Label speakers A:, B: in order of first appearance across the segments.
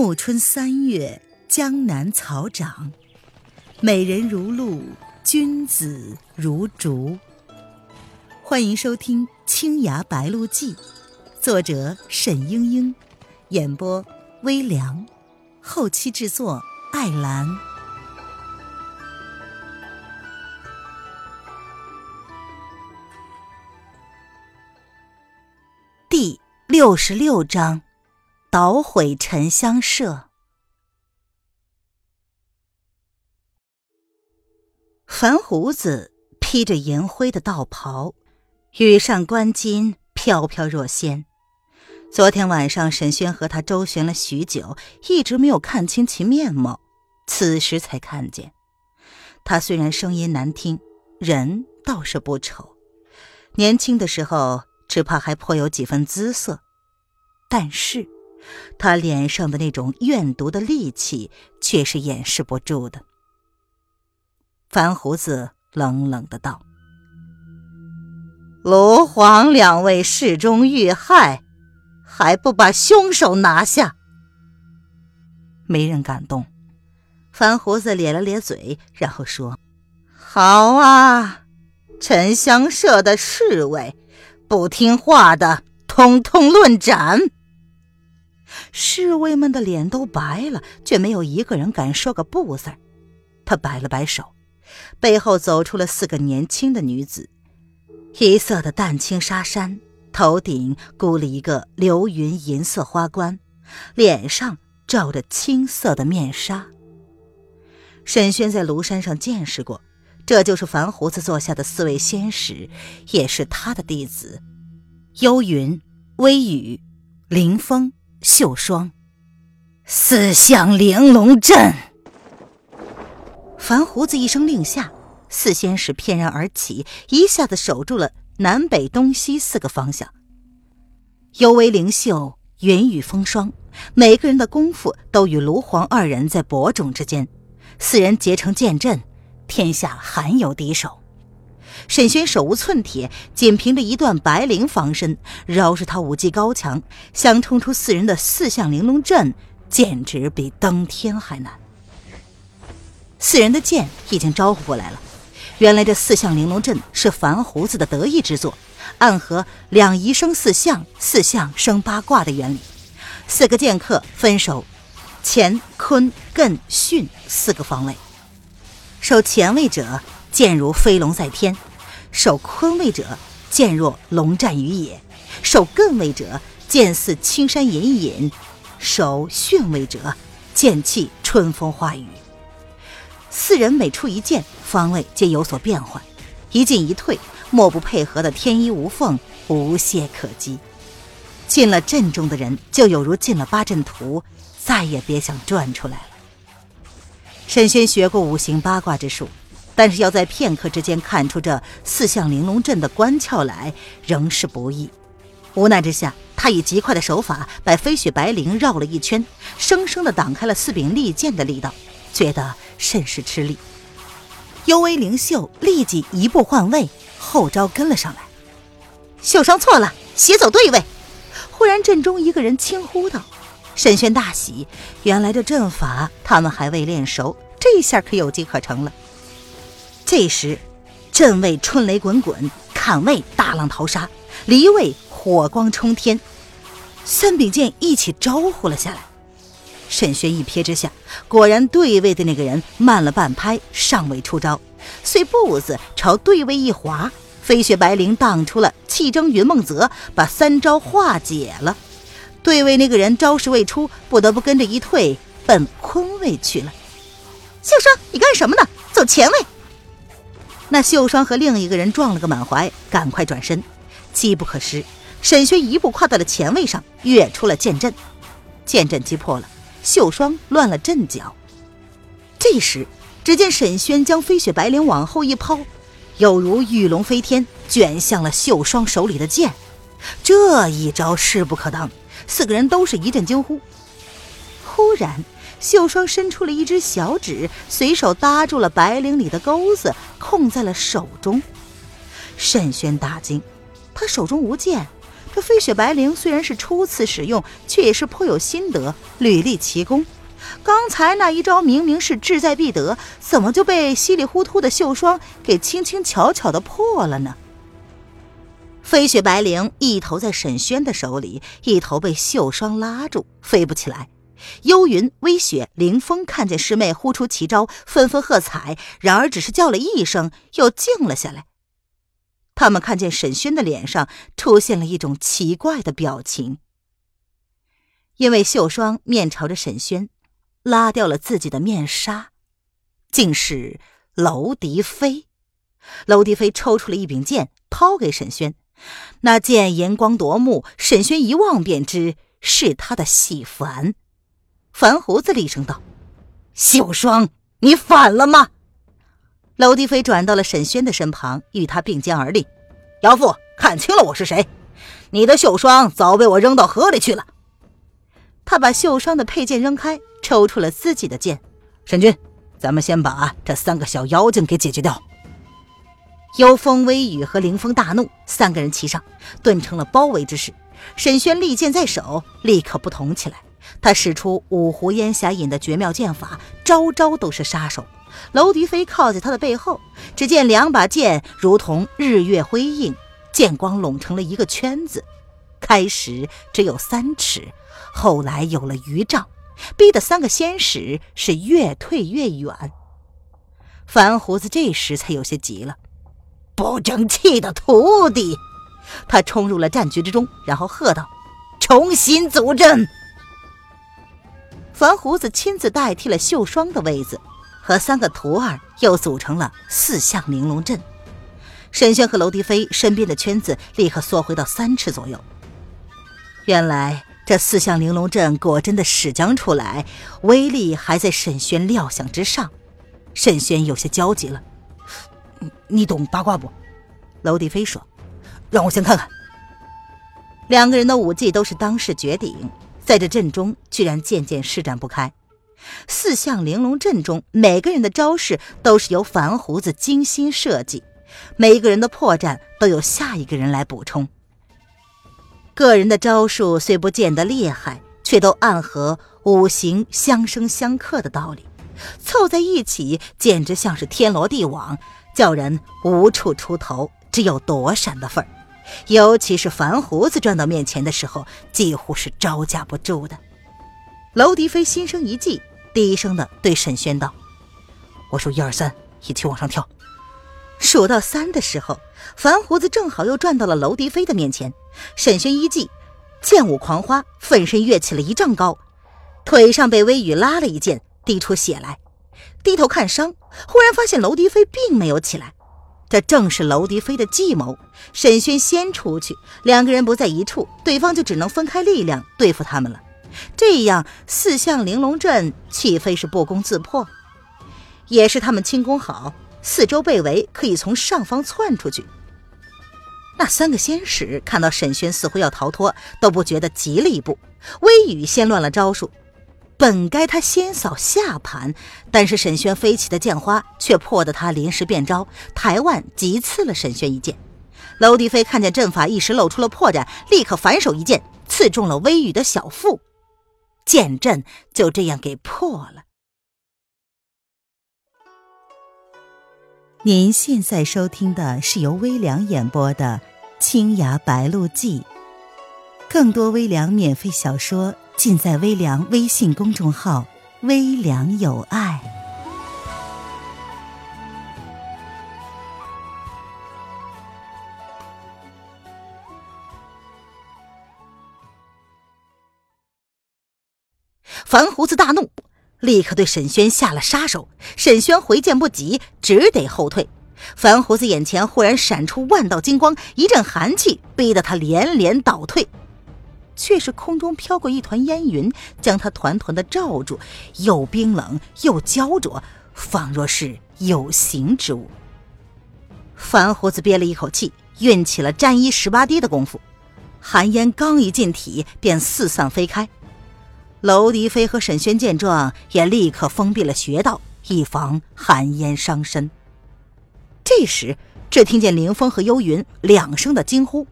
A: 暮春三月，江南草长，美人如露，君子如竹。欢迎收听《青崖白鹿记》，作者沈英英，演播微凉，后期制作艾兰。第六十六章。捣毁沉香社。樊胡子披着银灰的道袍，羽扇纶巾，飘飘若仙。昨天晚上，沈轩和他周旋了许久，一直没有看清其面貌，此时才看见。他虽然声音难听，人倒是不丑。年轻的时候，只怕还颇有几分姿色，但是。他脸上的那种怨毒的戾气，却是掩饰不住的。樊胡子冷冷的道：“卢黄两位事中遇害，还不把凶手拿下？”没人敢动。樊胡子咧了咧嘴，然后说：“好啊，沉香社的侍卫，不听话的，通通论斩。”侍卫们的脸都白了，却没有一个人敢说个不字。他摆了摆手，背后走出了四个年轻的女子，一色的淡青纱衫，头顶箍了一个流云银色花冠，脸上罩着青色的面纱。沈轩在庐山上见识过，这就是樊胡子座下的四位仙使，也是他的弟子：幽云、微雨、凌风。秀霜，四象玲珑阵。樊胡子一声令下，四仙使翩然而起，一下子守住了南北东西四个方向。尤为灵秀，云雨风霜，每个人的功夫都与卢黄二人在伯仲之间。四人结成剑阵，天下罕有敌手。沈轩手无寸铁，仅凭着一段白绫防身，饶是他武技高强，想冲出四人的四象玲珑阵，简直比登天还难。四人的剑已经招呼过来了，原来这四象玲珑阵是樊胡子的得意之作，暗合两仪生四象，四象生八卦的原理。四个剑客分守乾、坤、艮、巽四个方位，守乾位者。剑如飞龙在天，守坤位者剑若龙战于野；守艮位者剑似青山隐隐；守巽位者剑气春风化雨。四人每出一剑，方位皆有所变换，一进一退，莫不配合的天衣无缝，无懈可击。进了阵中的人，就有如进了八阵图，再也别想转出来了。沈轩学过五行八卦之术。但是要在片刻之间看出这四象玲珑阵的关窍来，仍是不易。无奈之下，他以极快的手法把飞雪白绫绕了一圈，生生的挡开了四柄利剑的力道，觉得甚是吃力。幽微灵秀立即一步换位，后招跟了上来。秀霜错了，斜走对位。忽然阵中一个人轻呼道：“沈轩大喜，原来这阵法他们还未练熟，这下可有机可乘了。”这时，阵位春雷滚滚，坎位大浪淘沙，离位火光冲天，三柄剑一起招呼了下来。沈轩一瞥之下，果然对位的那个人慢了半拍，尚未出招，遂步子朝对位一滑，飞雪白绫荡出了气蒸云梦泽，把三招化解了。对位那个人招式未出，不得不跟着一退，奔坤位去了。秀霜，你干什么呢？走前位。那秀霜和另一个人撞了个满怀，赶快转身，机不可失。沈轩一步跨到了前位上，跃出了剑阵，剑阵击破了，秀霜乱了阵脚。这时，只见沈轩将飞雪白绫往后一抛，有如玉龙飞天，卷向了秀霜手里的剑。这一招势不可当，四个人都是一阵惊呼。忽然。秀霜伸出了一只小指，随手搭住了白绫里的钩子，控在了手中。沈轩大惊，他手中无剑，这飞雪白绫虽然是初次使用，却也是颇有心得，屡立奇功。刚才那一招明明是志在必得，怎么就被稀里糊涂的秀霜给轻轻巧巧的破了呢？飞雪白绫一头在沈轩的手里，一头被秀霜拉住，飞不起来。幽云、微雪、凌风看见师妹呼出奇招，纷纷喝彩，然而只是叫了一声，又静了下来。他们看见沈轩的脸上出现了一种奇怪的表情，因为秀霜面朝着沈轩。拉掉了自己的面纱，竟是娄迪飞。娄迪飞抽出了一柄剑，抛给沈轩。那剑银光夺目，沈轩一望便知是他的戏凡。樊胡子厉声道：“秀霜，你反了吗？”娄迪飞转到了沈轩的身旁，与他并肩而立：“姚父，看清了我是谁？你的秀霜早被我扔到河里去了。”他把秀霜的佩剑扔开。抽出了自己的剑，沈君，咱们先把这三个小妖精给解决掉。幽风、微雨和凌风大怒，三个人齐上，顿成了包围之势。沈轩利剑在手，立刻不同起来。他使出五湖烟霞引的绝妙剑法，招招都是杀手。娄迪飞靠在他的背后，只见两把剑如同日月辉映，剑光拢成了一个圈子。开始只有三尺，后来有了余丈。逼得三个仙使是越退越远。樊胡子这时才有些急了，不争气的徒弟！他冲入了战局之中，然后喝道：“重新组阵！”樊胡子亲自代替了秀霜的位子，和三个徒儿又组成了四象玲珑阵。沈轩和娄迪飞身边的圈子立刻缩回到三尺左右。原来。这四象玲珑阵果真的使将出来，威力还在沈轩料想之上。沈轩有些焦急了：“你懂八卦不？”娄迪飞说：“让我先看看。”两个人的武技都是当世绝顶，在这阵中居然渐渐施展不开。四象玲珑阵中每个人的招式都是由樊胡子精心设计，每一个人的破绽都有下一个人来补充。个人的招数虽不见得厉害，却都暗合五行相生相克的道理，凑在一起简直像是天罗地网，叫人无处出头，只有躲闪的份儿。尤其是樊胡子转到面前的时候，几乎是招架不住的。娄迪飞心生一计，低声的对沈轩道：“我数一二三，一起往上跳。”数到三的时候，樊胡子正好又转到了娄迪飞的面前。沈轩一记剑舞狂花，奋身跃起了一丈高，腿上被微雨拉了一剑，滴出血来。低头看伤，忽然发现娄迪飞并没有起来。这正是娄迪飞的计谋。沈轩先出去，两个人不在一处，对方就只能分开力量对付他们了。这样四象玲珑阵岂非是不攻自破？也是他们轻功好。四周被围，可以从上方窜出去。那三个仙使看到沈轩似乎要逃脱，都不觉得急了一步。微雨先乱了招数，本该他先扫下盘，但是沈轩飞起的剑花却破得他临时变招，抬腕急刺了沈轩一剑。娄迪飞看见阵法一时露出了破绽，立刻反手一剑刺中了微雨的小腹，剑阵就这样给破了。
B: 您现在收听的是由微凉演播的《青崖白鹿记》，更多微凉免费小说尽在微凉微信公众号“微凉有爱”。
A: 樊胡子大怒。立刻对沈轩下了杀手，沈轩回剑不及，只得后退。樊胡子眼前忽然闪出万道金光，一阵寒气逼得他连连倒退，却是空中飘过一团烟云，将他团团的罩住，又冰冷又焦灼，仿若是有形之物。樊胡子憋了一口气，运起了沾衣十八跌的功夫，寒烟刚一进体，便四散飞开。娄迪飞和沈轩见状，也立刻封闭了穴道，以防寒烟伤身。这时，只听见凌风和幽云两声的惊呼：“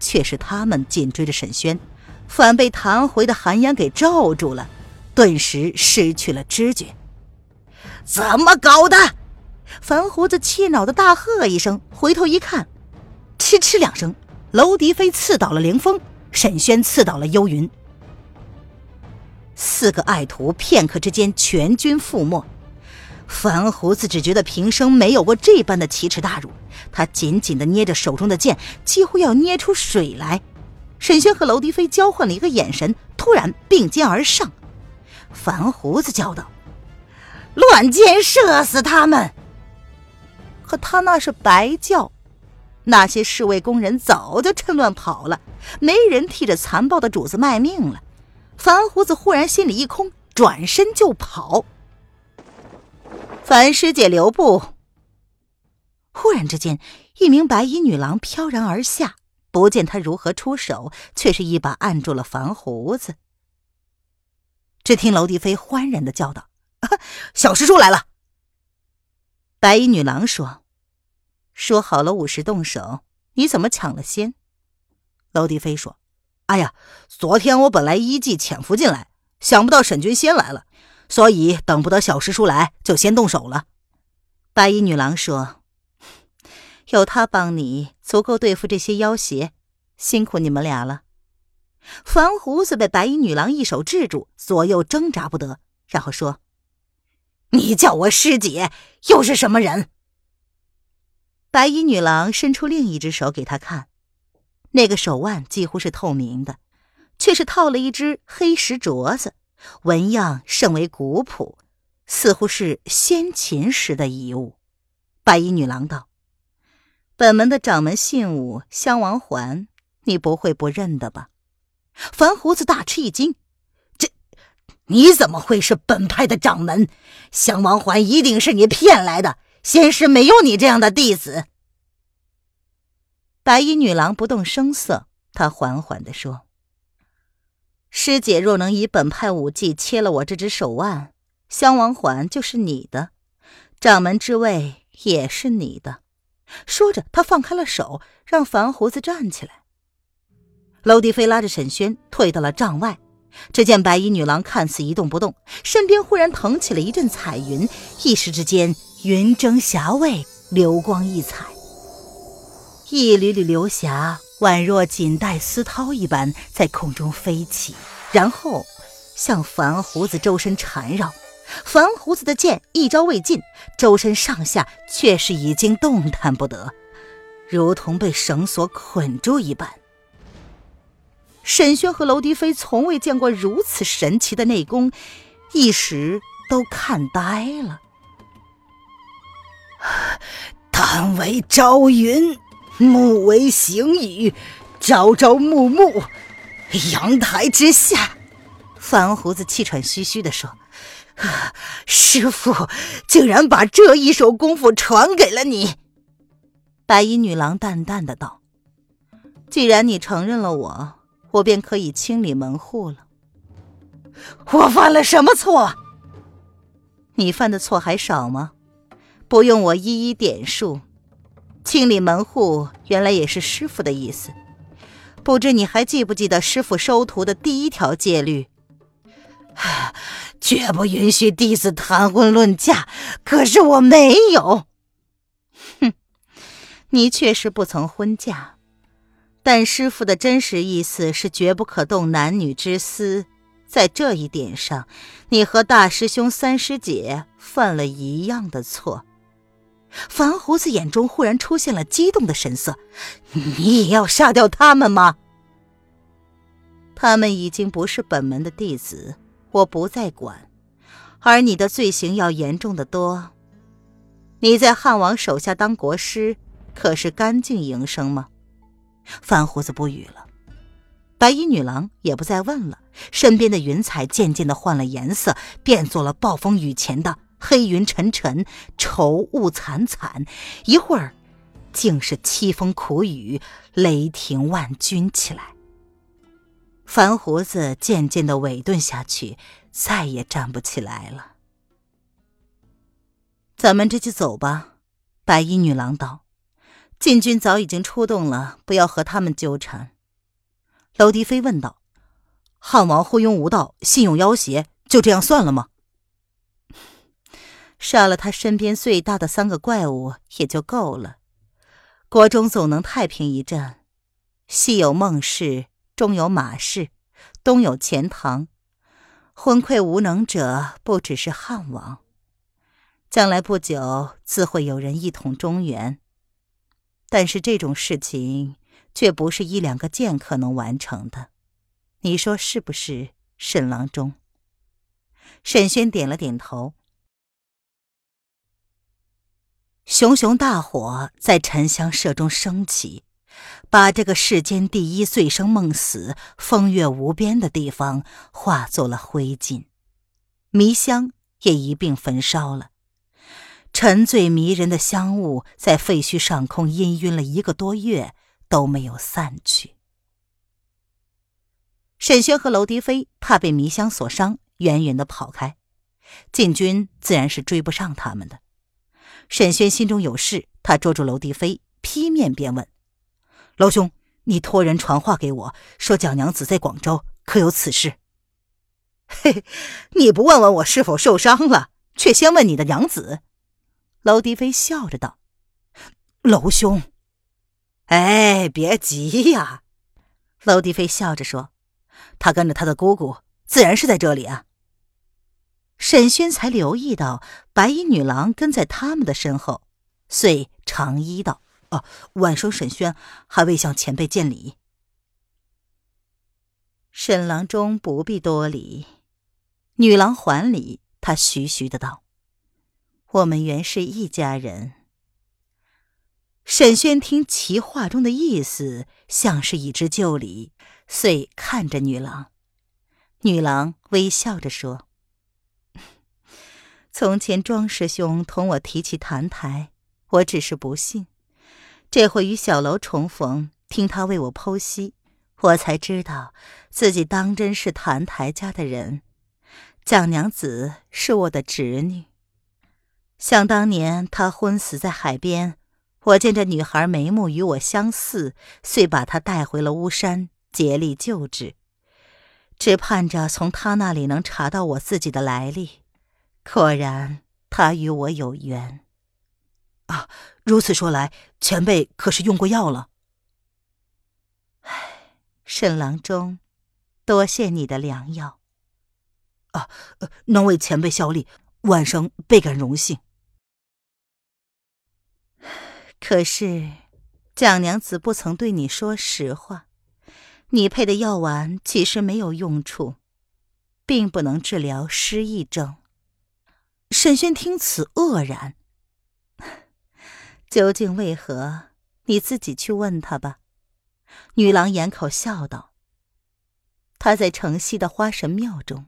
A: 却是他们紧追着沈轩，反被弹回的寒烟给罩住了，顿时失去了知觉。怎么搞的？樊胡子气恼的大喝一声，回头一看，嗤嗤两声，娄迪飞刺倒了凌风，沈轩刺倒了幽云。四个爱徒片刻之间全军覆没。樊胡子只觉得平生没有过这般的奇耻大辱，他紧紧的捏着手中的剑，几乎要捏出水来。沈轩和娄迪飞交换了一个眼神，突然并肩而上。樊胡子叫道：“乱箭射死他们！”可他那是白叫，那些侍卫工人早就趁乱跑了，没人替着残暴的主子卖命了。樊胡子忽然心里一空，转身就跑。樊师姐留步！忽然之间，一名白衣女郎飘然而下，不见他如何出手，却是一把按住了樊胡子。只听娄迪飞欢然的叫道：“小师叔来了！”白衣女郎说：“说好了午时动手，你怎么抢了先？”娄迪飞说：“哎呀，昨天我本来依计潜伏进来，想不到沈君先来了。”所以等不得小师叔来，就先动手了。白衣女郎说：“有他帮你，足够对付这些妖邪，辛苦你们俩了。”樊胡子被白衣女郎一手制住，左右挣扎不得，然后说：“你叫我师姐，又是什么人？”白衣女郎伸出另一只手给他看，那个手腕几乎是透明的，却是套了一只黑石镯子。纹样甚为古朴，似乎是先秦时的遗物。白衣女郎道：“本门的掌门信物襄王环，你不会不认得吧？”樊胡子大吃一惊：“这你怎么会是本派的掌门？襄王环一定是你骗来的，仙师没有你这样的弟子。”白衣女郎不动声色，她缓缓地说。师姐若能以本派武技切了我这只手腕，襄王环就是你的，掌门之位也是你的。说着，他放开了手，让樊胡子站起来。娄迪飞拉着沈轩退到了帐外。只见白衣女郎看似一动不动，身边忽然腾起了一阵彩云，一时之间云蒸霞蔚，流光溢彩，一缕缕流霞。宛若锦带丝绦一般在空中飞起，然后向樊胡子周身缠绕。樊胡子的剑一招未尽，周身上下却是已经动弹不得，如同被绳索捆住一般。沈轩和娄迪飞从未见过如此神奇的内功，一时都看呆了。
C: 丹为朝云。暮为行雨，朝朝暮暮，阳台之下。
A: 樊胡子气喘吁吁地说：“
C: 师傅竟然把这一手功夫传给了你。”
A: 白衣女郎淡淡的道：“既然你承认了我，我便可以清理门户了。”
C: 我犯了什么错？
A: 你犯的错还少吗？不用我一一点数。清理门户，原来也是师傅的意思。不知你还记不记得师傅收徒的第一条戒律？
C: 绝不允许弟子谈婚论嫁。可是我没有。
A: 哼，你确实不曾婚嫁，但师傅的真实意思是绝不可动男女之私。在这一点上，你和大师兄、三师姐犯了一样的错。樊胡子眼中忽然出现了激动的神色：“
C: 你也要杀掉他们吗？”
A: 他们已经不是本门的弟子，我不再管。而你的罪行要严重的多。你在汉王手下当国师，可是干净营生吗？范胡子不语了。白衣女郎也不再问了，身边的云彩渐渐的换了颜色，变作了暴风雨前的。黑云沉沉，愁雾惨惨，一会儿，竟是凄风苦雨，雷霆万钧起来。樊胡子渐渐的萎顿下去，再也站不起来了。咱们这就走吧，白衣女郎道。禁军早已经出动了，不要和他们纠缠。娄迪飞问道：“汉王昏庸无道，信用要挟，就这样算了吗？” 杀了他身边最大的三个怪物也就够了，国中总能太平一阵。西有孟氏，中有马氏，东有钱塘，昏聩无能者不只是汉王。将来不久，自会有人一统中原。但是这种事情却不是一两个剑客能完成的，你说是不是，沈郎中？沈轩点了点头。熊熊大火在沉香社中升起，把这个世间第一醉生梦死、风月无边的地方化作了灰烬，迷香也一并焚烧了。沉醉迷人的香雾在废墟上空氤氲了一个多月都没有散去。沈轩和娄迪飞怕被迷香所伤，远远的跑开，禁军自然是追不上他们的。沈轩心中有事，他捉住娄迪飞，劈面便问：“娄兄，你托人传话给我，说蒋娘子在广州，可有此事？”“ 嘿，你不问问我是否受伤了，却先问你的娘子。”娄迪飞笑着道：“娄兄，哎，别急呀。”娄迪飞笑着说：“他跟着他的姑姑，自然是在这里啊。”沈轩才留意到白衣女郎跟在他们的身后，遂长揖道：“哦，晚生沈轩，还未向前辈见礼。”沈郎中不必多礼。女郎还礼，他徐徐的道：“我们原是一家人。”沈轩听其话中的意思，像是已知旧礼，遂看着女郎。女郎微笑着说。从前庄师兄同我提起谭台，我只是不信。这回与小楼重逢，听他为我剖析，我才知道自己当真是谭台家的人。蒋娘子是我的侄女。想当年她昏死在海边，我见这女孩眉目与我相似，遂把她带回了巫山，竭力救治，只盼着从她那里能查到我自己的来历。果然，他与我有缘。啊，如此说来，前辈可是用过药了？唉，沈郎中，多谢你的良药。啊，能为前辈效力，晚生倍感荣幸。可是，蒋娘子不曾对你说实话，你配的药丸其实没有用处，并不能治疗失忆症。沈轩听此愕然，究竟为何？你自己去问他吧。女郎掩口笑道：“他在城西的花神庙中。”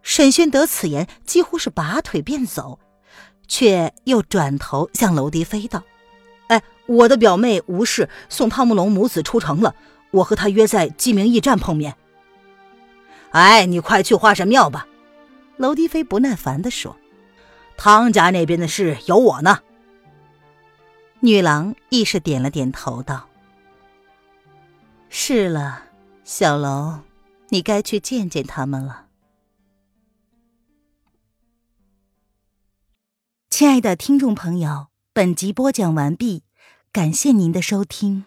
A: 沈轩得此言，几乎是拔腿便走，却又转头向娄迪飞道：“哎，我的表妹吴氏送汤姆龙母子出城了，我和她约在鸡鸣驿站碰面。”哎，你快去花神庙吧。娄迪飞不耐烦地说：“汤家那边的事有我呢。”女郎亦是点了点头，道：“是了，小楼，你该去见见他们了。”
B: 亲爱的听众朋友，本集播讲完毕，感谢您的收听。